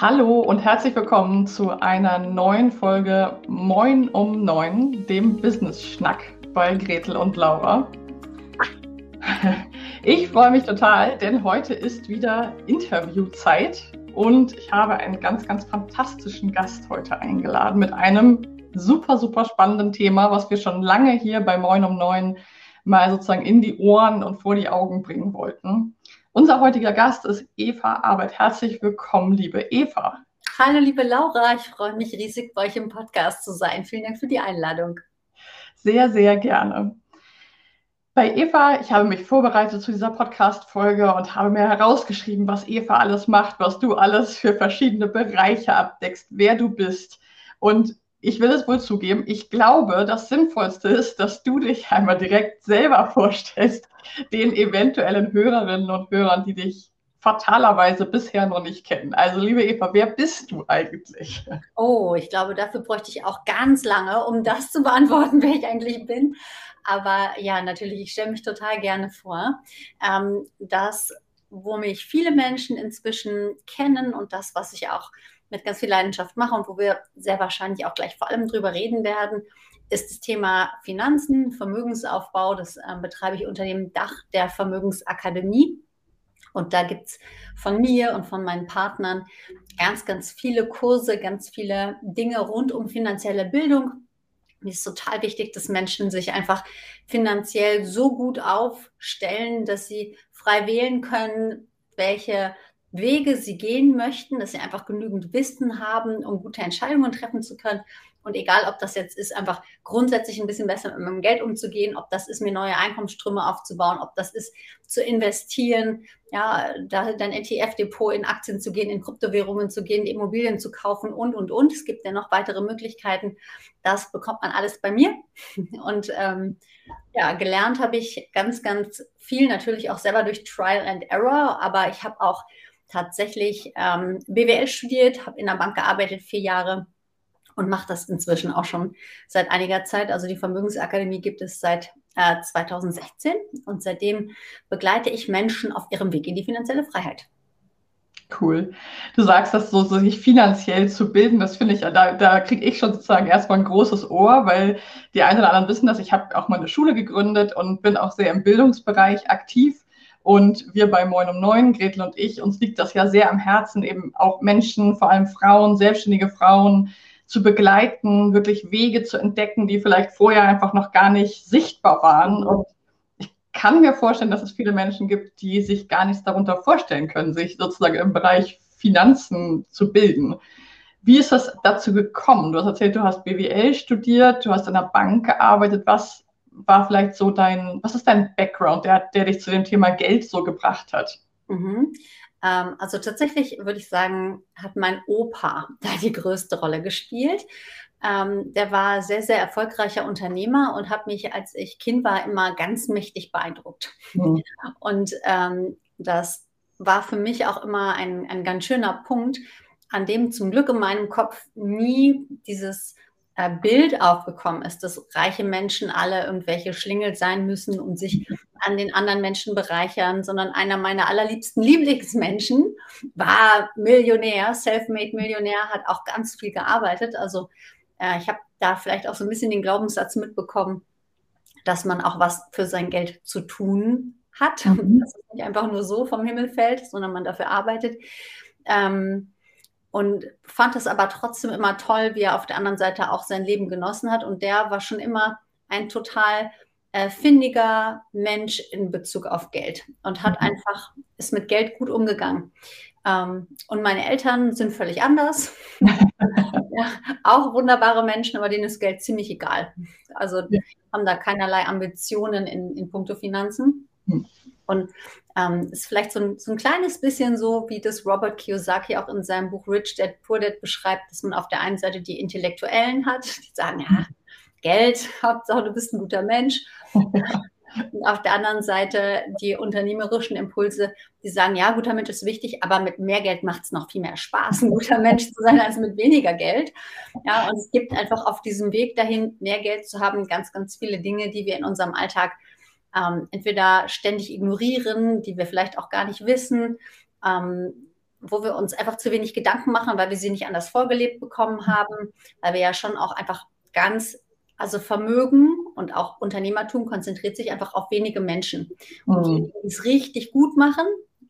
Hallo und herzlich willkommen zu einer neuen Folge Moin um Neun, dem Business Schnack bei Gretel und Laura. Ich freue mich total, denn heute ist wieder Interviewzeit und ich habe einen ganz, ganz fantastischen Gast heute eingeladen mit einem super, super spannenden Thema, was wir schon lange hier bei Moin um Neun mal sozusagen in die Ohren und vor die Augen bringen wollten. Unser heutiger Gast ist Eva Arbeit. Herzlich willkommen, liebe Eva. Hallo, liebe Laura. Ich freue mich riesig, bei euch im Podcast zu sein. Vielen Dank für die Einladung. Sehr, sehr gerne. Bei Eva, ich habe mich vorbereitet zu dieser Podcast-Folge und habe mir herausgeschrieben, was Eva alles macht, was du alles für verschiedene Bereiche abdeckst, wer du bist. Und ich will es wohl zugeben, ich glaube, das Sinnvollste ist, dass du dich einmal direkt selber vorstellst, den eventuellen Hörerinnen und Hörern, die dich fatalerweise bisher noch nicht kennen. Also, liebe Eva, wer bist du eigentlich? Oh, ich glaube, dafür bräuchte ich auch ganz lange, um das zu beantworten, wer ich eigentlich bin. Aber ja, natürlich, ich stelle mich total gerne vor. Ähm, das, wo mich viele Menschen inzwischen kennen und das, was ich auch mit ganz viel Leidenschaft mache und wo wir sehr wahrscheinlich auch gleich vor allem drüber reden werden, ist das Thema Finanzen, Vermögensaufbau. Das äh, betreibe ich unter dem Dach der Vermögensakademie. Und da gibt es von mir und von meinen Partnern ganz, ganz viele Kurse, ganz viele Dinge rund um finanzielle Bildung. Mir ist total wichtig, dass Menschen sich einfach finanziell so gut aufstellen, dass sie frei wählen können, welche Wege sie gehen möchten, dass sie einfach genügend Wissen haben, um gute Entscheidungen treffen zu können. Und egal, ob das jetzt ist, einfach grundsätzlich ein bisschen besser mit meinem Geld umzugehen, ob das ist, mir neue Einkommensströme aufzubauen, ob das ist, zu investieren, ja, da dein ETF-Depot in Aktien zu gehen, in Kryptowährungen zu gehen, Immobilien zu kaufen und, und, und. Es gibt ja noch weitere Möglichkeiten. Das bekommt man alles bei mir. Und ähm, ja, gelernt habe ich ganz, ganz viel, natürlich auch selber durch Trial and Error, aber ich habe auch tatsächlich ähm, BWL studiert, habe in der Bank gearbeitet, vier Jahre und mache das inzwischen auch schon seit einiger Zeit. Also die Vermögensakademie gibt es seit äh, 2016 und seitdem begleite ich Menschen auf ihrem Weg in die finanzielle Freiheit. Cool. Du sagst das so, so sich finanziell zu bilden, das finde ich, da, da kriege ich schon sozusagen erstmal ein großes Ohr, weil die einen oder anderen wissen dass Ich habe auch mal eine Schule gegründet und bin auch sehr im Bildungsbereich aktiv. Und wir bei Moin um Neun, Gretel und ich, uns liegt das ja sehr am Herzen, eben auch Menschen, vor allem Frauen, selbstständige Frauen zu begleiten, wirklich Wege zu entdecken, die vielleicht vorher einfach noch gar nicht sichtbar waren. Und ich kann mir vorstellen, dass es viele Menschen gibt, die sich gar nichts darunter vorstellen können, sich sozusagen im Bereich Finanzen zu bilden. Wie ist das dazu gekommen? Du hast erzählt, du hast BWL studiert, du hast in der Bank gearbeitet. Was war vielleicht so dein, was ist dein Background, der, der dich zu dem Thema Geld so gebracht hat? Mhm. Ähm, also tatsächlich würde ich sagen, hat mein Opa da die größte Rolle gespielt. Ähm, der war sehr, sehr erfolgreicher Unternehmer und hat mich, als ich Kind war, immer ganz mächtig beeindruckt. Mhm. Und ähm, das war für mich auch immer ein, ein ganz schöner Punkt, an dem zum Glück in meinem Kopf nie dieses Bild aufgekommen ist, dass reiche Menschen alle irgendwelche Schlingel sein müssen und sich an den anderen Menschen bereichern, sondern einer meiner allerliebsten Lieblingsmenschen war Millionär, self-made Millionär, hat auch ganz viel gearbeitet. Also äh, ich habe da vielleicht auch so ein bisschen den Glaubenssatz mitbekommen, dass man auch was für sein Geld zu tun hat, mhm. dass es nicht einfach nur so vom Himmel fällt, sondern man dafür arbeitet. Ähm, und fand es aber trotzdem immer toll, wie er auf der anderen Seite auch sein Leben genossen hat. Und der war schon immer ein total äh, findiger Mensch in Bezug auf Geld und hat mhm. einfach, ist mit Geld gut umgegangen. Ähm, und meine Eltern sind völlig anders. ja, auch wunderbare Menschen, aber denen ist Geld ziemlich egal. Also ja. haben da keinerlei Ambitionen in, in puncto Finanzen. Und ähm, ist vielleicht so ein, so ein kleines bisschen so, wie das Robert Kiyosaki auch in seinem Buch Rich Dad Poor Dad beschreibt, dass man auf der einen Seite die Intellektuellen hat, die sagen, ja, Geld, Hauptsache du bist ein guter Mensch. Und auf der anderen Seite die unternehmerischen Impulse, die sagen, ja, guter Mensch ist wichtig, aber mit mehr Geld macht es noch viel mehr Spaß, ein guter Mensch zu sein, als mit weniger Geld. Ja, und es gibt einfach auf diesem Weg dahin, mehr Geld zu haben, ganz, ganz viele Dinge, die wir in unserem Alltag ähm, entweder ständig ignorieren, die wir vielleicht auch gar nicht wissen, ähm, wo wir uns einfach zu wenig Gedanken machen, weil wir sie nicht anders vorgelebt bekommen haben, weil wir ja schon auch einfach ganz, also Vermögen und auch Unternehmertum konzentriert sich einfach auf wenige Menschen. Und die, mhm. die es richtig gut machen,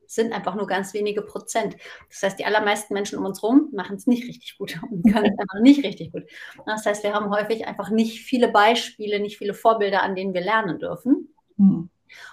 sind einfach nur ganz wenige Prozent. Das heißt, die allermeisten Menschen um uns herum machen es nicht richtig gut und können es einfach nicht richtig gut. Das heißt, wir haben häufig einfach nicht viele Beispiele, nicht viele Vorbilder, an denen wir lernen dürfen. Mhm.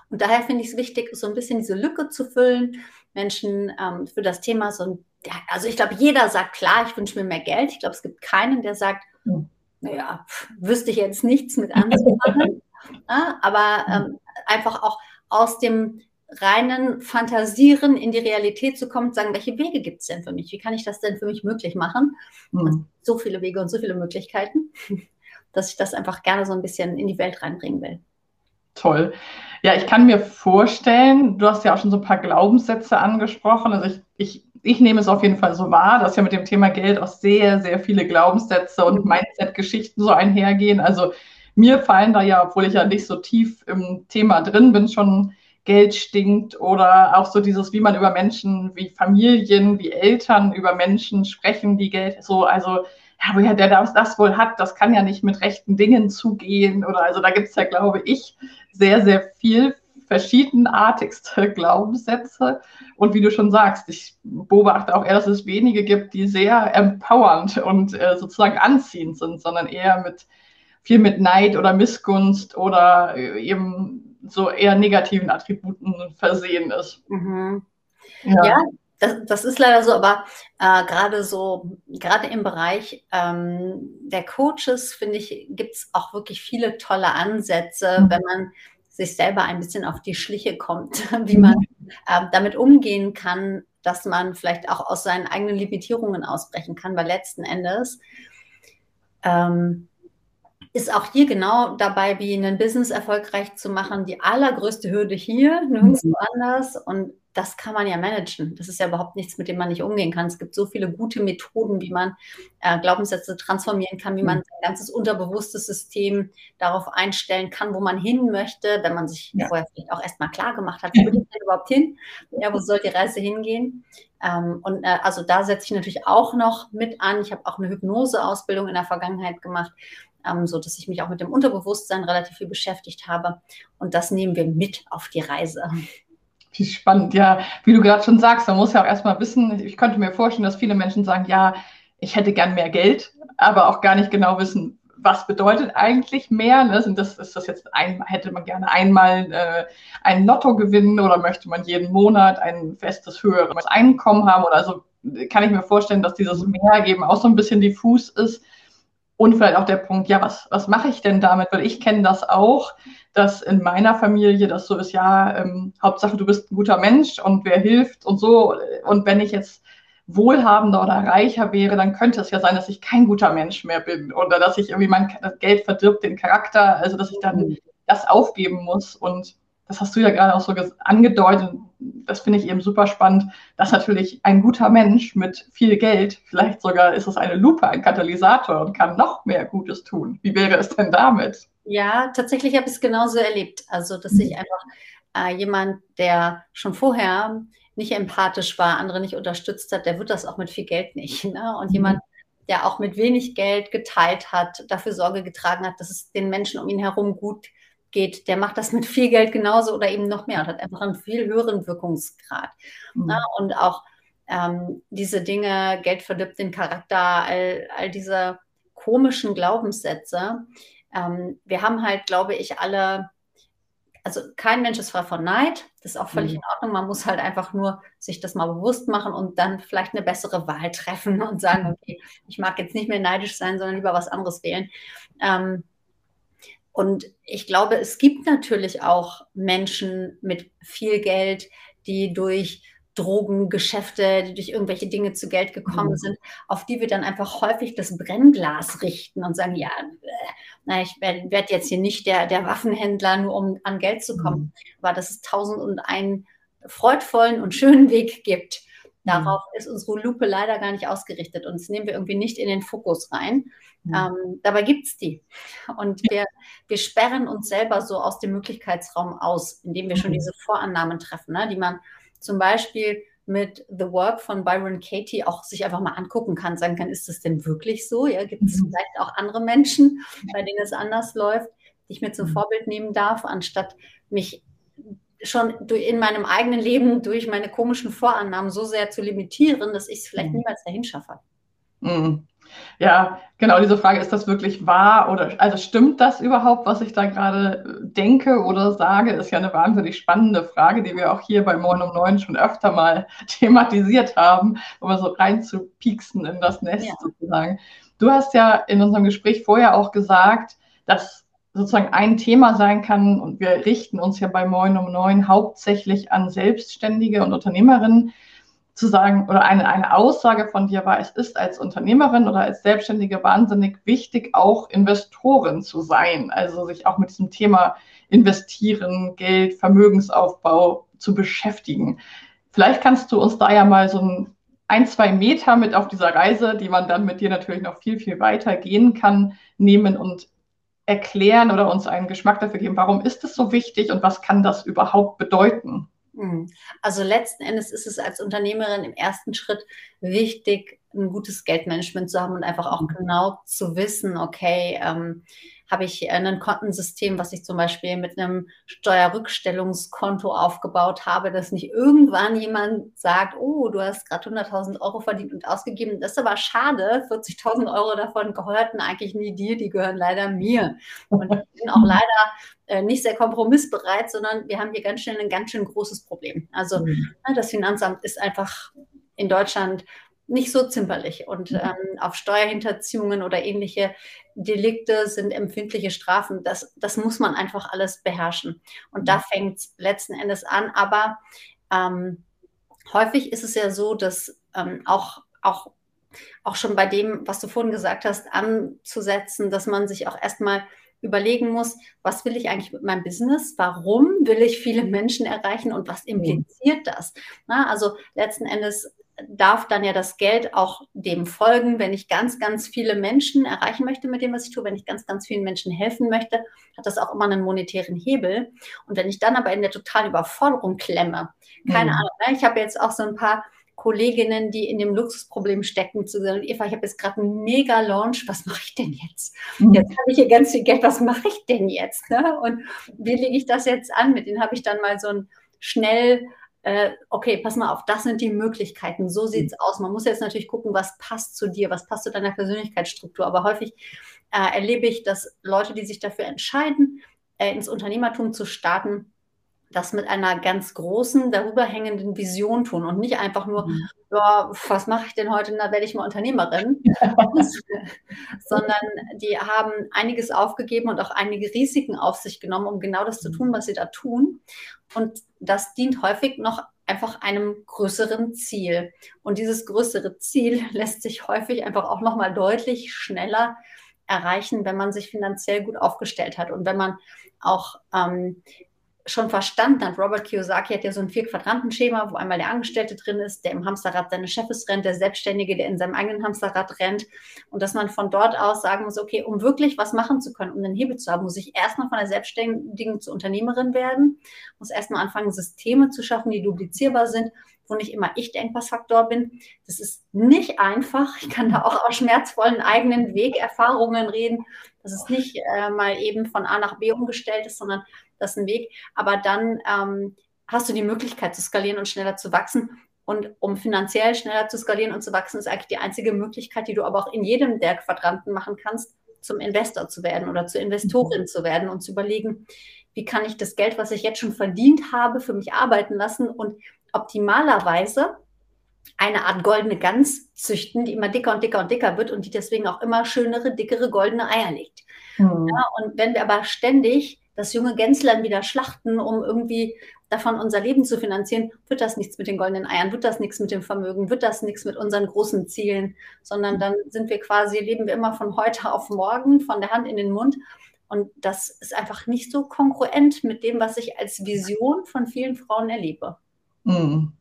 Und daher finde ich es wichtig, so ein bisschen diese Lücke zu füllen, Menschen ähm, für das Thema so ein, also ich glaube, jeder sagt, klar, ich wünsche mir mehr Geld. Ich glaube, es gibt keinen, der sagt, mhm. naja, pff, wüsste ich jetzt nichts mit anzufangen. ja, aber ähm, einfach auch aus dem reinen Fantasieren in die Realität zu kommen und sagen, welche Wege gibt es denn für mich? Wie kann ich das denn für mich möglich machen? Mhm. So viele Wege und so viele Möglichkeiten, dass ich das einfach gerne so ein bisschen in die Welt reinbringen will. Toll. Ja, ich kann mir vorstellen, du hast ja auch schon so ein paar Glaubenssätze angesprochen. Also ich, ich, ich nehme es auf jeden Fall so wahr, dass ja mit dem Thema Geld auch sehr, sehr viele Glaubenssätze und. Mindset-Geschichten so einhergehen. Also mir fallen da ja, obwohl ich ja nicht so tief im Thema drin bin, schon Geld stinkt oder auch so dieses, wie man über Menschen wie Familien, wie Eltern über Menschen sprechen, die Geld so, also ja, woher der das, das wohl hat, das kann ja nicht mit rechten Dingen zugehen oder also da gibt es ja, glaube ich, sehr, sehr viel verschiedenartigste Glaubenssätze. Und wie du schon sagst, ich beobachte auch eher, dass es wenige gibt, die sehr empowernd und äh, sozusagen anziehend sind, sondern eher mit viel mit Neid oder Missgunst oder äh, eben so eher negativen Attributen versehen ist. Mhm. Ja. ja. Das, das, ist leider so, aber äh, gerade so, gerade im Bereich ähm, der Coaches, finde ich, gibt es auch wirklich viele tolle Ansätze, mhm. wenn man sich selber ein bisschen auf die Schliche kommt, wie man äh, damit umgehen kann, dass man vielleicht auch aus seinen eigenen Limitierungen ausbrechen kann, weil letzten Endes ähm, ist auch hier genau dabei, wie ein Business erfolgreich zu machen, die allergrößte Hürde hier, nirgendwo mhm. anders. Und das kann man ja managen. Das ist ja überhaupt nichts, mit dem man nicht umgehen kann. Es gibt so viele gute Methoden, wie man äh, Glaubenssätze transformieren kann, wie man mhm. sein ganzes unterbewusstes System darauf einstellen kann, wo man hin möchte, wenn man sich ja. vorher vielleicht auch erstmal klar gemacht hat, wo will ich denn überhaupt hin? Ja, wo soll die Reise hingehen? Ähm, und äh, also da setze ich natürlich auch noch mit an. Ich habe auch eine Hypnoseausbildung in der Vergangenheit gemacht ähm, so dass ich mich auch mit dem Unterbewusstsein relativ viel beschäftigt habe. Und das nehmen wir mit auf die Reise. Wie spannend, ja. Wie du gerade schon sagst, man muss ja auch erstmal wissen, ich könnte mir vorstellen, dass viele Menschen sagen, ja, ich hätte gern mehr Geld, aber auch gar nicht genau wissen, was bedeutet eigentlich mehr? Ne? Sind das, ist das jetzt ein, hätte man gerne einmal äh, einen Lotto gewinnen oder möchte man jeden Monat ein festes höheres Einkommen haben? Oder so kann ich mir vorstellen, dass dieses Mehr eben auch so ein bisschen diffus ist. Und vielleicht auch der Punkt, ja, was, was mache ich denn damit? Weil ich kenne das auch, dass in meiner Familie das so ist, ja, ähm, Hauptsache du bist ein guter Mensch und wer hilft und so. Und wenn ich jetzt wohlhabender oder reicher wäre, dann könnte es ja sein, dass ich kein guter Mensch mehr bin oder dass ich irgendwie mein das Geld verdirbt den Charakter, also dass ich dann mhm. das aufgeben muss. Und das hast du ja gerade auch so angedeutet, das finde ich eben super spannend, dass natürlich ein guter Mensch mit viel Geld, vielleicht sogar ist es eine Lupe, ein Katalysator und kann noch mehr Gutes tun. Wie wäre es denn damit? Ja, tatsächlich habe ich es genauso erlebt. Also, dass ich einfach äh, jemand, der schon vorher nicht empathisch war, andere nicht unterstützt hat, der wird das auch mit viel Geld nicht. Ne? Und mhm. jemand, der auch mit wenig Geld geteilt hat, dafür Sorge getragen hat, dass es den Menschen um ihn herum gut geht der macht das mit viel Geld genauso oder eben noch mehr und hat einfach einen viel höheren Wirkungsgrad. Mhm. Ne? Und auch ähm, diese Dinge, Geld verdirbt den Charakter, all, all diese komischen Glaubenssätze. Ähm, wir haben halt, glaube ich, alle, also kein Mensch ist frei von Neid, das ist auch völlig mhm. in Ordnung. Man muss halt einfach nur sich das mal bewusst machen und dann vielleicht eine bessere Wahl treffen und sagen, okay, ich mag jetzt nicht mehr neidisch sein, sondern lieber was anderes wählen. Ähm, und ich glaube, es gibt natürlich auch Menschen mit viel Geld, die durch Drogengeschäfte, die durch irgendwelche Dinge zu Geld gekommen mhm. sind, auf die wir dann einfach häufig das Brennglas richten und sagen, ja, na, ich werde werd jetzt hier nicht der, der Waffenhändler, nur um an Geld zu kommen, mhm. aber dass es tausend und einen freudvollen und schönen Weg gibt. Mhm. Darauf ist unsere Lupe leider gar nicht ausgerichtet und das nehmen wir irgendwie nicht in den Fokus rein. Mhm. Ähm, dabei gibt es die. Und wir, wir sperren uns selber so aus dem Möglichkeitsraum aus, indem wir schon mhm. diese Vorannahmen treffen, ne, die man zum Beispiel mit The Work von Byron Katie auch sich einfach mal angucken kann, sagen kann, ist das denn wirklich so? Ja, gibt es mhm. vielleicht auch andere Menschen, bei denen es anders läuft, die ich mir zum mhm. Vorbild nehmen darf, anstatt mich schon in meinem eigenen Leben durch meine komischen Vorannahmen so sehr zu limitieren, dass ich es vielleicht mhm. niemals dahin schaffe. Mhm. Ja, genau, diese Frage, ist das wirklich wahr oder also stimmt das überhaupt, was ich da gerade äh, denke oder sage, ist ja eine wahnsinnig spannende Frage, die wir auch hier bei Moin um Neun schon öfter mal thematisiert haben, um so reinzupieksen in das Nest ja. sozusagen. Du hast ja in unserem Gespräch vorher auch gesagt, dass sozusagen ein Thema sein kann und wir richten uns ja bei Moin um Neun hauptsächlich an Selbstständige und Unternehmerinnen, zu sagen oder eine, eine Aussage von dir war, es ist als Unternehmerin oder als Selbstständige wahnsinnig wichtig, auch Investoren zu sein, also sich auch mit diesem Thema Investieren, Geld, Vermögensaufbau zu beschäftigen. Vielleicht kannst du uns da ja mal so ein, ein, zwei Meter mit auf dieser Reise, die man dann mit dir natürlich noch viel, viel weiter gehen kann, nehmen und erklären oder uns einen Geschmack dafür geben, warum ist es so wichtig und was kann das überhaupt bedeuten? Mhm. Also letzten Endes ist es als Unternehmerin im ersten Schritt wichtig, ein gutes Geldmanagement zu haben und einfach auch mhm. genau zu wissen, okay, ähm, habe ich ein Kontensystem, was ich zum Beispiel mit einem Steuerrückstellungskonto aufgebaut habe, dass nicht irgendwann jemand sagt, oh, du hast gerade 100.000 Euro verdient und ausgegeben. Das ist aber schade. 40.000 Euro davon gehörten eigentlich nie dir, die gehören leider mir. Und ich bin auch leider äh, nicht sehr kompromissbereit, sondern wir haben hier ganz schnell ein ganz schön großes Problem. Also mhm. Ne, das Finanzamt ist einfach in Deutschland nicht so zimperlich. Und mhm. ähm, auf Steuerhinterziehungen oder ähnliche Delikte sind empfindliche Strafen. Das, das muss man einfach alles beherrschen. Und da fängt es letzten Endes an. Aber ähm, häufig ist es ja so, dass ähm, auch, auch, auch schon bei dem, was du vorhin gesagt hast, anzusetzen, dass man sich auch erstmal überlegen muss, was will ich eigentlich mit meinem Business? Warum will ich viele Menschen erreichen und was mhm. impliziert das? Na, also letzten Endes darf dann ja das Geld auch dem folgen. Wenn ich ganz, ganz viele Menschen erreichen möchte mit dem, was ich tue, wenn ich ganz, ganz vielen Menschen helfen möchte, hat das auch immer einen monetären Hebel. Und wenn ich dann aber in der totalen Überforderung klemme, keine mhm. Ahnung, ne? ich habe jetzt auch so ein paar Kolleginnen, die in dem Luxusproblem stecken, zu sagen, Eva, ich habe jetzt gerade einen mega Launch, was mache ich denn jetzt? Mhm. Jetzt habe ich hier ganz viel Geld, was mache ich denn jetzt? Ne? Und wie lege ich das jetzt an? Mit denen habe ich dann mal so ein schnell äh, okay, pass mal auf, das sind die Möglichkeiten, so sieht es mhm. aus. Man muss jetzt natürlich gucken, was passt zu dir, was passt zu deiner Persönlichkeitsstruktur. Aber häufig äh, erlebe ich, dass Leute, die sich dafür entscheiden, äh, ins Unternehmertum zu starten, das mit einer ganz großen, darüber hängenden Vision tun und nicht einfach nur, mhm. ja, was mache ich denn heute, da werde ich mal Unternehmerin, sondern die haben einiges aufgegeben und auch einige Risiken auf sich genommen, um genau das zu tun, was sie da tun. Und das dient häufig noch einfach einem größeren Ziel. Und dieses größere Ziel lässt sich häufig einfach auch nochmal deutlich schneller erreichen, wenn man sich finanziell gut aufgestellt hat und wenn man auch ähm, schon verstanden hat. Robert Kiyosaki hat ja so ein Vier-Quadranten-Schema, wo einmal der Angestellte drin ist, der im Hamsterrad seines Chefes rennt, der Selbstständige, der in seinem eigenen Hamsterrad rennt. Und dass man von dort aus sagen muss, okay, um wirklich was machen zu können, um einen Hebel zu haben, muss ich erstmal von der Selbstständigen zur Unternehmerin werden, muss erstmal anfangen, Systeme zu schaffen, die duplizierbar sind, wo nicht immer ich der Engpassfaktor bin. Das ist nicht einfach. Ich kann da auch aus schmerzvollen eigenen Wegerfahrungen reden, dass es nicht äh, mal eben von A nach B umgestellt ist, sondern das ist ein Weg. Aber dann ähm, hast du die Möglichkeit zu skalieren und schneller zu wachsen. Und um finanziell schneller zu skalieren und zu wachsen, ist eigentlich die einzige Möglichkeit, die du aber auch in jedem der Quadranten machen kannst, zum Investor zu werden oder zur Investorin mhm. zu werden und zu überlegen, wie kann ich das Geld, was ich jetzt schon verdient habe, für mich arbeiten lassen und optimalerweise eine Art goldene Gans züchten, die immer dicker und dicker und dicker wird und die deswegen auch immer schönere, dickere goldene Eier legt. Mhm. Ja, und wenn wir aber ständig das junge Gänzlein wieder schlachten, um irgendwie davon unser Leben zu finanzieren, wird das nichts mit den goldenen Eiern, wird das nichts mit dem Vermögen, wird das nichts mit unseren großen Zielen, sondern dann sind wir quasi, leben wir immer von heute auf morgen, von der Hand in den Mund. Und das ist einfach nicht so konkurrent mit dem, was ich als Vision von vielen Frauen erlebe. Mhm.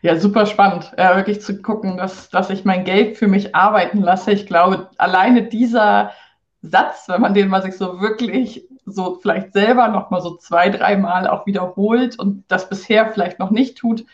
Ja, super spannend, äh, wirklich zu gucken, dass, dass ich mein Geld für mich arbeiten lasse. Ich glaube, alleine dieser Satz, wenn man den mal sich so wirklich so vielleicht selber noch mal so zwei, dreimal auch wiederholt und das bisher vielleicht noch nicht tut,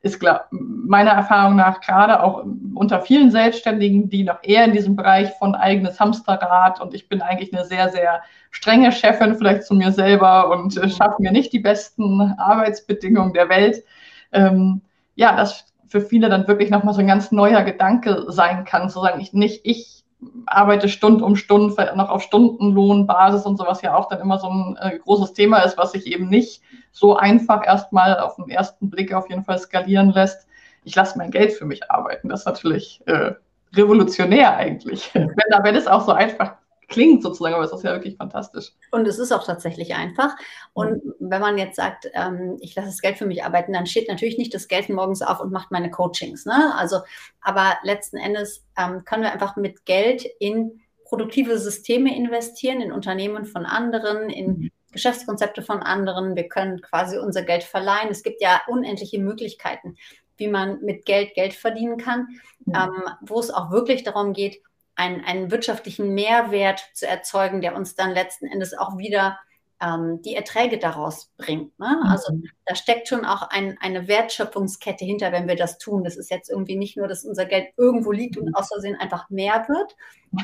ist glaub, meiner Erfahrung nach gerade auch unter vielen Selbstständigen, die noch eher in diesem Bereich von eigenes Hamsterrad und ich bin eigentlich eine sehr, sehr strenge Chefin vielleicht zu mir selber und äh, schaffe mir nicht die besten Arbeitsbedingungen der Welt. Ähm, ja, das für viele dann wirklich nochmal so ein ganz neuer Gedanke sein kann, zu sagen, ich nicht ich arbeite Stund um Stunde, vielleicht noch auf Stundenlohnbasis und sowas ja auch dann immer so ein äh, großes Thema ist, was sich eben nicht so einfach erstmal auf den ersten Blick auf jeden Fall skalieren lässt. Ich lasse mein Geld für mich arbeiten. Das ist natürlich äh, revolutionär eigentlich. Wenn, wenn es auch so einfach klingt sozusagen, aber es ist ja wirklich fantastisch. Und es ist auch tatsächlich einfach. Und mhm. wenn man jetzt sagt, ähm, ich lasse das Geld für mich arbeiten, dann steht natürlich nicht das Geld morgens auf und macht meine Coachings. Ne? Also, aber letzten Endes ähm, können wir einfach mit Geld in produktive Systeme investieren, in Unternehmen von anderen, in mhm. Geschäftskonzepte von anderen. Wir können quasi unser Geld verleihen. Es gibt ja unendliche Möglichkeiten, wie man mit Geld Geld verdienen kann, mhm. ähm, wo es auch wirklich darum geht, einen, einen wirtschaftlichen Mehrwert zu erzeugen, der uns dann letzten Endes auch wieder ähm, die Erträge daraus bringt. Ne? Mhm. Also da steckt schon auch ein, eine Wertschöpfungskette hinter, wenn wir das tun. Das ist jetzt irgendwie nicht nur, dass unser Geld irgendwo liegt und aus Versehen einfach mehr wird,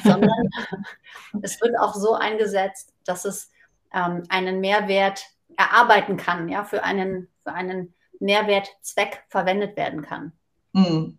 sondern es wird auch so eingesetzt, dass es ähm, einen Mehrwert erarbeiten kann, ja, für einen, für einen Mehrwertzweck verwendet werden kann. Mhm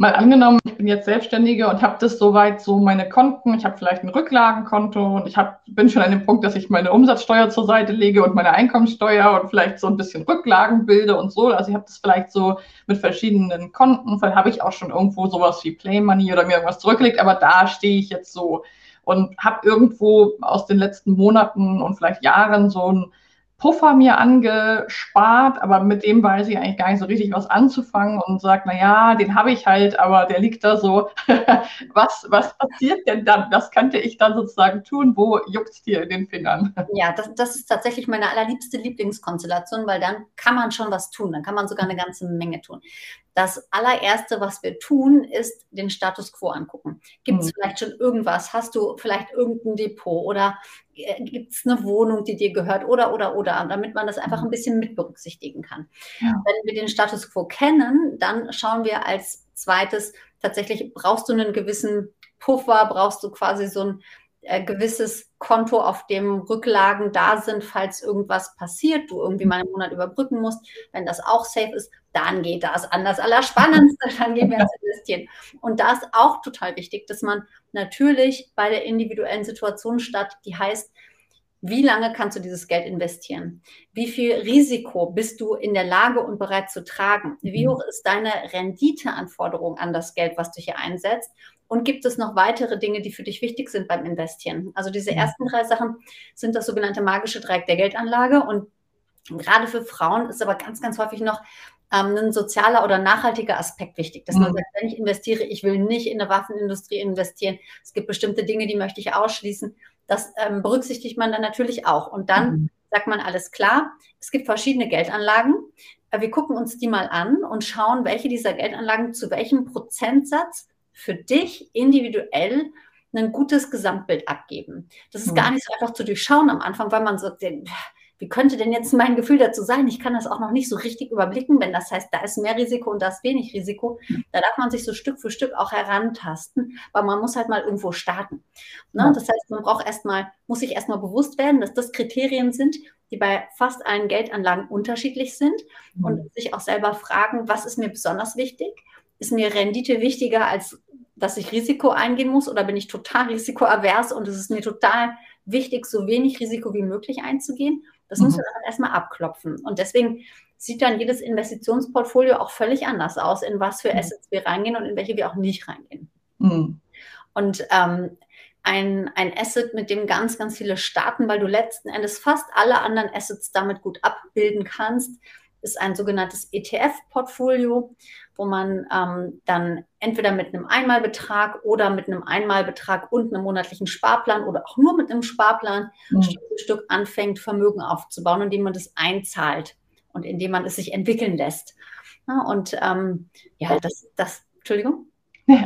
mal angenommen, ich bin jetzt Selbstständige und habe das soweit so meine Konten, ich habe vielleicht ein Rücklagenkonto und ich hab, bin schon an dem Punkt, dass ich meine Umsatzsteuer zur Seite lege und meine Einkommensteuer und vielleicht so ein bisschen Rücklagen bilde und so. Also ich habe das vielleicht so mit verschiedenen Konten, vielleicht habe ich auch schon irgendwo sowas wie Play Money oder mir irgendwas zurückgelegt, aber da stehe ich jetzt so und habe irgendwo aus den letzten Monaten und vielleicht Jahren so ein Puffer mir angespart, aber mit dem weiß ich eigentlich gar nicht so richtig was anzufangen und sagt, na ja, den habe ich halt, aber der liegt da so. was, was passiert denn dann? Was könnte ich dann sozusagen tun? Wo juckt es dir in den Fingern? Ja, das, das ist tatsächlich meine allerliebste Lieblingskonstellation, weil dann kann man schon was tun. Dann kann man sogar eine ganze Menge tun. Das allererste, was wir tun, ist den Status quo angucken. Gibt es mhm. vielleicht schon irgendwas? Hast du vielleicht irgendein Depot oder äh, gibt es eine Wohnung, die dir gehört oder, oder, oder, damit man das einfach mhm. ein bisschen mit berücksichtigen kann. Ja. Wenn wir den Status quo kennen, dann schauen wir als zweites tatsächlich, brauchst du einen gewissen Puffer, brauchst du quasi so ein äh, gewisses Konto, auf dem Rücklagen da sind, falls irgendwas passiert, du irgendwie mal einen Monat überbrücken musst. Wenn das auch safe ist, dann geht das an das Allerspannendste, dann gehen wir ins Investieren. Und da ist auch total wichtig, dass man natürlich bei der individuellen Situation statt, die heißt, wie lange kannst du dieses Geld investieren? Wie viel Risiko bist du in der Lage und bereit zu tragen? Wie mhm. hoch ist deine Renditeanforderung an das Geld, was du hier einsetzt? Und gibt es noch weitere Dinge, die für dich wichtig sind beim Investieren? Also diese mhm. ersten drei Sachen sind das sogenannte magische Dreieck der Geldanlage. Und gerade für Frauen ist aber ganz, ganz häufig noch ähm, ein sozialer oder nachhaltiger Aspekt wichtig, dass man mhm. sagt, wenn ich investiere, ich will nicht in der Waffenindustrie investieren. Es gibt bestimmte Dinge, die möchte ich ausschließen. Das ähm, berücksichtigt man dann natürlich auch. Und dann mhm. sagt man, alles klar, es gibt verschiedene Geldanlagen. Äh, wir gucken uns die mal an und schauen, welche dieser Geldanlagen zu welchem Prozentsatz für dich individuell ein gutes Gesamtbild abgeben. Das ist mhm. gar nicht so einfach zu durchschauen am Anfang, weil man sagt, wie könnte denn jetzt mein Gefühl dazu sein? Ich kann das auch noch nicht so richtig überblicken, wenn das heißt, da ist mehr Risiko und da ist wenig Risiko. Da darf man sich so Stück für Stück auch herantasten, weil man muss halt mal irgendwo starten. Ne? Das heißt, man braucht erstmal, muss sich erstmal bewusst werden, dass das Kriterien sind, die bei fast allen Geldanlagen unterschiedlich sind mhm. und sich auch selber fragen, was ist mir besonders wichtig? Ist mir Rendite wichtiger, als dass ich Risiko eingehen muss oder bin ich total risikoavers und es ist mir total wichtig, so wenig Risiko wie möglich einzugehen? Das mhm. müssen wir dann erstmal abklopfen. Und deswegen sieht dann jedes Investitionsportfolio auch völlig anders aus, in was für mhm. Assets wir reingehen und in welche wir auch nicht reingehen. Mhm. Und ähm, ein, ein Asset, mit dem ganz, ganz viele starten, weil du letzten Endes fast alle anderen Assets damit gut abbilden kannst, ist ein sogenanntes ETF-Portfolio, wo man ähm, dann entweder mit einem Einmalbetrag oder mit einem Einmalbetrag und einem monatlichen Sparplan oder auch nur mit einem Sparplan mhm. Stück für Stück anfängt, Vermögen aufzubauen, indem man das einzahlt und indem man es sich entwickeln lässt. Ja, und ähm, ja, das, das, Entschuldigung.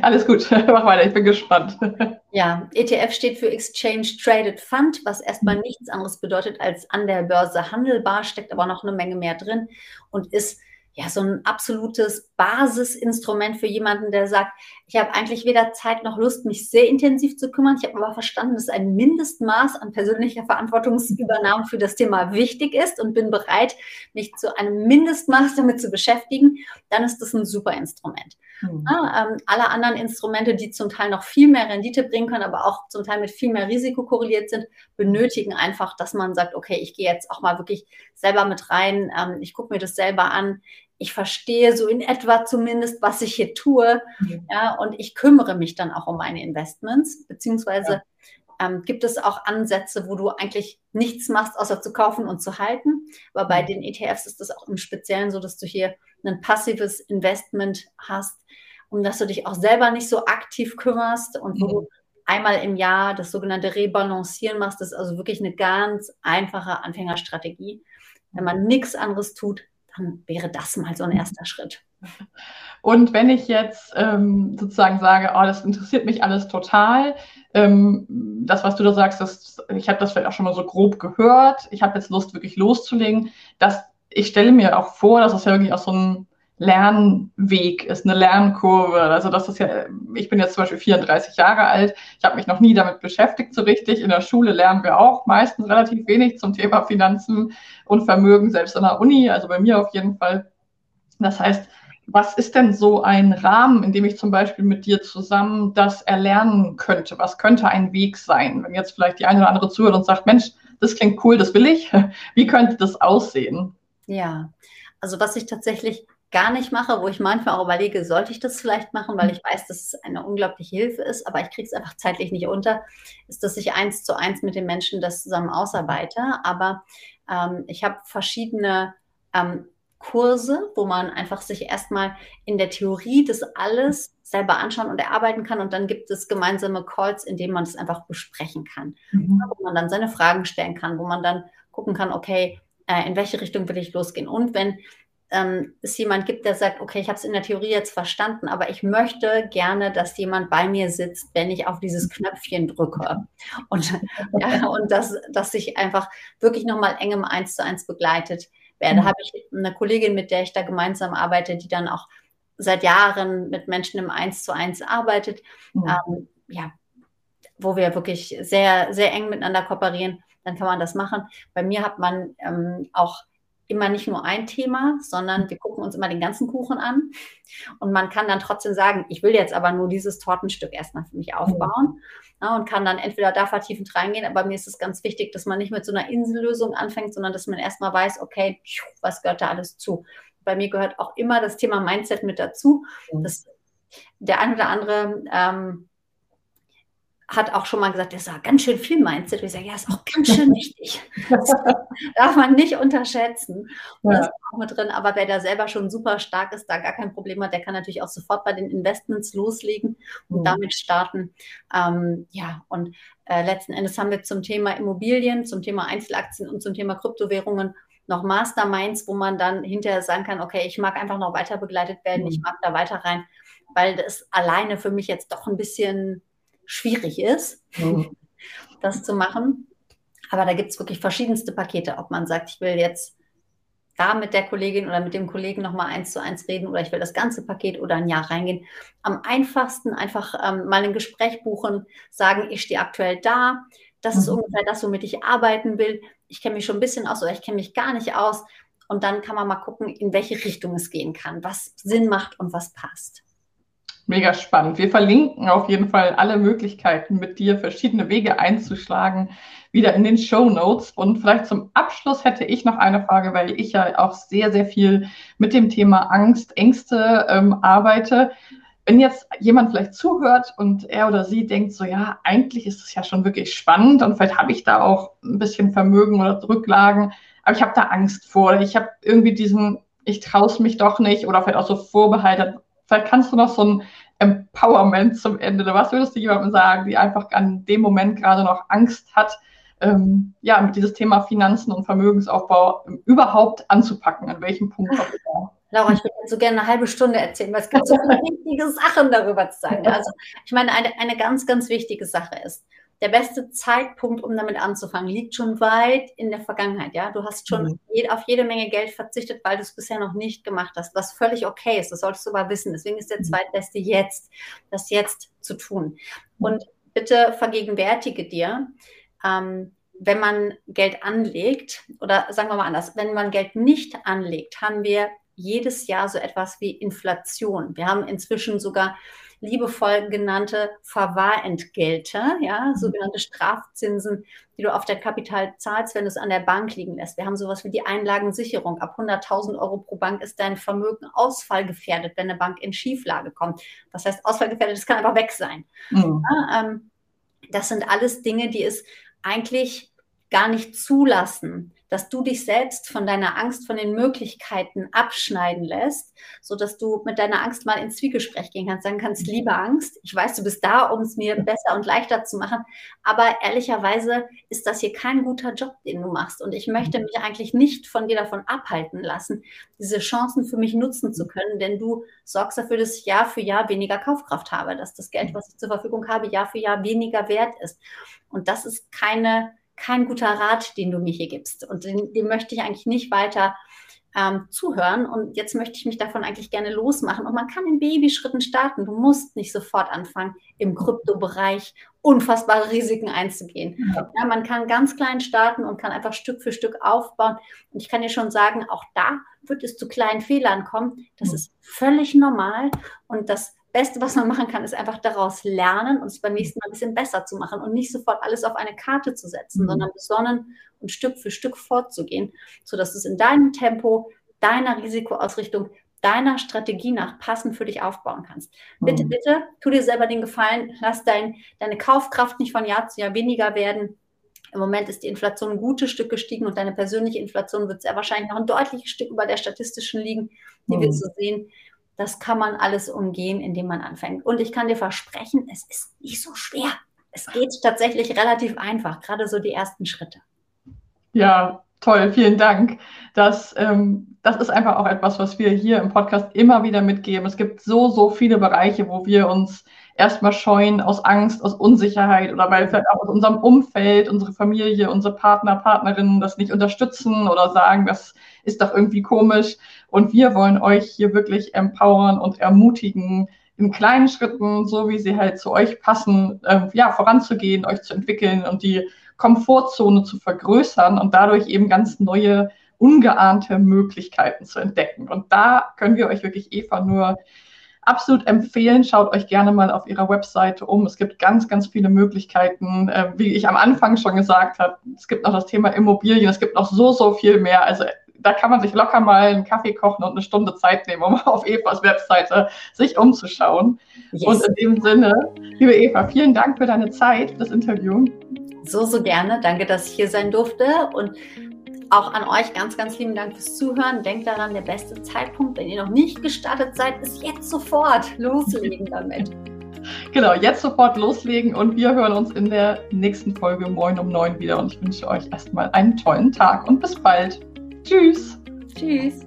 Alles gut, mach weiter, ich bin gespannt. Ja, ETF steht für Exchange Traded Fund, was erstmal nichts anderes bedeutet als an der Börse handelbar, steckt aber noch eine Menge mehr drin und ist ja, so ein absolutes Basisinstrument für jemanden, der sagt, ich habe eigentlich weder Zeit noch Lust, mich sehr intensiv zu kümmern. Ich habe aber verstanden, dass ein Mindestmaß an persönlicher Verantwortungsübernahme für das Thema wichtig ist und bin bereit, mich zu einem Mindestmaß damit zu beschäftigen. Dann ist das ein super Instrument. Mhm. Ja, ähm, alle anderen Instrumente, die zum Teil noch viel mehr Rendite bringen können, aber auch zum Teil mit viel mehr Risiko korreliert sind, benötigen einfach, dass man sagt, okay, ich gehe jetzt auch mal wirklich selber mit rein. Ähm, ich gucke mir das selber an ich verstehe so in etwa zumindest, was ich hier tue. Mhm. Ja, und ich kümmere mich dann auch um meine Investments, beziehungsweise ja. ähm, gibt es auch Ansätze, wo du eigentlich nichts machst, außer zu kaufen und zu halten. Aber bei mhm. den ETFs ist das auch im Speziellen so, dass du hier ein passives Investment hast, um dass du dich auch selber nicht so aktiv kümmerst und wo mhm. du einmal im Jahr das sogenannte Rebalancieren machst. Das ist also wirklich eine ganz einfache Anfängerstrategie. Wenn man nichts anderes tut, dann wäre das mal so ein erster Schritt. Und wenn ich jetzt ähm, sozusagen sage, oh, das interessiert mich alles total, ähm, das, was du da sagst, das, ich habe das vielleicht auch schon mal so grob gehört, ich habe jetzt Lust, wirklich loszulegen, dass ich stelle mir auch vor, dass es ja wirklich auch so ein Lernweg ist, eine Lernkurve. Also das ist ja, ich bin jetzt zum Beispiel 34 Jahre alt, ich habe mich noch nie damit beschäftigt so richtig. In der Schule lernen wir auch meistens relativ wenig zum Thema Finanzen und Vermögen, selbst an der Uni, also bei mir auf jeden Fall. Das heißt, was ist denn so ein Rahmen, in dem ich zum Beispiel mit dir zusammen das erlernen könnte? Was könnte ein Weg sein? Wenn jetzt vielleicht die eine oder andere zuhört und sagt, Mensch, das klingt cool, das will ich. Wie könnte das aussehen? Ja, also was ich tatsächlich gar nicht mache, wo ich manchmal auch überlege, sollte ich das vielleicht machen, weil ich weiß, dass es eine unglaubliche Hilfe ist, aber ich kriege es einfach zeitlich nicht unter, ist, dass ich eins zu eins mit den Menschen das zusammen ausarbeite. Aber ähm, ich habe verschiedene ähm, Kurse, wo man einfach sich erstmal in der Theorie das alles selber anschauen und erarbeiten kann. Und dann gibt es gemeinsame Calls, in denen man das einfach besprechen kann. Mhm. Wo man dann seine Fragen stellen kann, wo man dann gucken kann, okay, äh, in welche Richtung will ich losgehen. Und wenn ähm, es jemand gibt, der sagt, okay, ich habe es in der Theorie jetzt verstanden, aber ich möchte gerne, dass jemand bei mir sitzt, wenn ich auf dieses Knöpfchen drücke. Und, ja, und dass, dass ich einfach wirklich nochmal engem Eins zu eins begleitet werde. Mhm. habe ich eine Kollegin, mit der ich da gemeinsam arbeite, die dann auch seit Jahren mit Menschen im Eins zu eins arbeitet. Mhm. Ähm, ja, wo wir wirklich sehr, sehr eng miteinander kooperieren, dann kann man das machen. Bei mir hat man ähm, auch immer nicht nur ein Thema, sondern wir gucken uns immer den ganzen Kuchen an. Und man kann dann trotzdem sagen, ich will jetzt aber nur dieses Tortenstück erstmal für mich aufbauen. Ja, und kann dann entweder da vertiefend reingehen, aber mir ist es ganz wichtig, dass man nicht mit so einer Insellösung anfängt, sondern dass man erstmal weiß, okay, was gehört da alles zu. Bei mir gehört auch immer das Thema Mindset mit dazu. Das, der ein oder andere ähm, hat auch schon mal gesagt, das ist ja ganz schön viel Mindset. ich sage, ja, ist auch ganz schön wichtig. Das darf man nicht unterschätzen. Und ja. das ist auch mit drin. Aber wer da selber schon super stark ist, da gar kein Problem hat, der kann natürlich auch sofort bei den Investments loslegen und mhm. damit starten. Ähm, ja, und äh, letzten Endes haben wir zum Thema Immobilien, zum Thema Einzelaktien und zum Thema Kryptowährungen noch Masterminds, wo man dann hinterher sagen kann, okay, ich mag einfach noch weiter begleitet werden, mhm. ich mag da weiter rein, weil das alleine für mich jetzt doch ein bisschen schwierig ist, mhm. das zu machen. Aber da gibt es wirklich verschiedenste Pakete, ob man sagt, ich will jetzt da mit der Kollegin oder mit dem Kollegen nochmal eins zu eins reden oder ich will das ganze Paket oder ein Jahr reingehen. Am einfachsten einfach ähm, mal ein Gespräch buchen, sagen, ich stehe aktuell da, das mhm. ist ungefähr das, womit ich arbeiten will. Ich kenne mich schon ein bisschen aus oder ich kenne mich gar nicht aus. Und dann kann man mal gucken, in welche Richtung es gehen kann, was Sinn macht und was passt. Mega spannend. Wir verlinken auf jeden Fall alle Möglichkeiten, mit dir verschiedene Wege einzuschlagen, wieder in den Show Notes. Und vielleicht zum Abschluss hätte ich noch eine Frage, weil ich ja auch sehr, sehr viel mit dem Thema Angst, Ängste ähm, arbeite. Wenn jetzt jemand vielleicht zuhört und er oder sie denkt so, ja, eigentlich ist es ja schon wirklich spannend und vielleicht habe ich da auch ein bisschen Vermögen oder Rücklagen, aber ich habe da Angst vor ich habe irgendwie diesen, ich traue es mich doch nicht oder vielleicht auch so Vorbehalte, Vielleicht kannst du noch so ein Empowerment zum Ende. Was würdest du jemandem sagen, die einfach an dem Moment gerade noch Angst hat, ähm, ja, mit dieses Thema Finanzen und Vermögensaufbau überhaupt anzupacken? An welchem Punkt? Laura, ich würde so gerne eine halbe Stunde erzählen, weil es gibt so viele wichtige Sachen darüber zu sagen. Also, ich meine, eine, eine ganz, ganz wichtige Sache ist, der beste Zeitpunkt, um damit anzufangen, liegt schon weit in der Vergangenheit. Ja, du hast schon mhm. auf jede Menge Geld verzichtet, weil du es bisher noch nicht gemacht hast, was völlig okay ist. Das solltest du aber wissen. Deswegen ist der mhm. zweitbeste jetzt, das jetzt zu tun. Mhm. Und bitte vergegenwärtige dir, ähm, wenn man Geld anlegt, oder sagen wir mal anders, wenn man Geld nicht anlegt, haben wir jedes Jahr so etwas wie Inflation. Wir haben inzwischen sogar liebevoll genannte Verwahrentgelte, ja, mhm. sogenannte Strafzinsen, die du auf dein Kapital zahlst, wenn du es an der Bank liegen lässt. Wir haben sowas wie die Einlagensicherung. Ab 100.000 Euro pro Bank ist dein Vermögen ausfallgefährdet, wenn eine Bank in Schieflage kommt. Das heißt, ausfallgefährdet, das kann einfach weg sein. Mhm. Ja, ähm, das sind alles Dinge, die es eigentlich gar nicht zulassen, dass du dich selbst von deiner Angst, von den Möglichkeiten abschneiden lässt, so dass du mit deiner Angst mal ins Zwiegespräch gehen kannst, sagen kannst, liebe Angst, ich weiß, du bist da, um es mir besser und leichter zu machen, aber ehrlicherweise ist das hier kein guter Job, den du machst. Und ich möchte mich eigentlich nicht von dir davon abhalten lassen, diese Chancen für mich nutzen zu können, denn du sorgst dafür, dass ich Jahr für Jahr weniger Kaufkraft habe, dass das Geld, was ich zur Verfügung habe, Jahr für Jahr weniger wert ist. Und das ist keine kein guter Rat, den du mir hier gibst. Und den, den möchte ich eigentlich nicht weiter ähm, zuhören. Und jetzt möchte ich mich davon eigentlich gerne losmachen. Und man kann in Babyschritten starten. Du musst nicht sofort anfangen, im Kryptobereich unfassbare Risiken einzugehen. Ja. ja. man kann ganz klein starten und kann einfach Stück für Stück aufbauen. Und ich kann dir schon sagen, auch da wird es zu kleinen Fehlern kommen. Das ist völlig normal. Und das Beste, was man machen kann, ist einfach daraus lernen und es beim nächsten Mal ein bisschen besser zu machen und nicht sofort alles auf eine Karte zu setzen, mhm. sondern besonnen und Stück für Stück vorzugehen, sodass du es in deinem Tempo, deiner Risikoausrichtung, deiner Strategie nach passend für dich aufbauen kannst. Mhm. Bitte, bitte, tu dir selber den Gefallen, lass dein, deine Kaufkraft nicht von Jahr zu Jahr weniger werden. Im Moment ist die Inflation ein gutes Stück gestiegen und deine persönliche Inflation wird sehr wahrscheinlich noch ein deutliches Stück über der statistischen liegen, die mhm. wir so sehen. Das kann man alles umgehen, indem man anfängt. Und ich kann dir versprechen, es ist nicht so schwer. Es geht tatsächlich relativ einfach, gerade so die ersten Schritte. Ja, toll, vielen Dank. Das, ähm, das ist einfach auch etwas, was wir hier im Podcast immer wieder mitgeben. Es gibt so, so viele Bereiche, wo wir uns erstmal scheuen aus Angst, aus Unsicherheit oder weil vielleicht auch aus unserem Umfeld, unsere Familie, unsere Partner, Partnerinnen das nicht unterstützen oder sagen, das ist doch irgendwie komisch. Und wir wollen euch hier wirklich empowern und ermutigen, in kleinen Schritten, so wie sie halt zu euch passen, äh, ja, voranzugehen, euch zu entwickeln und die Komfortzone zu vergrößern und dadurch eben ganz neue, ungeahnte Möglichkeiten zu entdecken. Und da können wir euch wirklich, Eva, nur absolut empfehlen. Schaut euch gerne mal auf ihrer Webseite um. Es gibt ganz, ganz viele Möglichkeiten. Äh, wie ich am Anfang schon gesagt habe, es gibt noch das Thema Immobilien. Es gibt noch so, so viel mehr. Also da kann man sich locker mal einen Kaffee kochen und eine Stunde Zeit nehmen, um auf Evas Webseite sich umzuschauen. Yes. Und in dem Sinne, liebe Eva, vielen Dank für deine Zeit, für das Interview. So, so gerne. Danke, dass ich hier sein durfte. Und auch an euch ganz, ganz lieben Dank fürs Zuhören. Denkt daran, der beste Zeitpunkt, wenn ihr noch nicht gestartet seid, ist jetzt sofort loslegen damit. Genau, jetzt sofort loslegen und wir hören uns in der nächsten Folge Moin um neun wieder und ich wünsche euch erstmal einen tollen Tag und bis bald. Tschüss. Tschüss.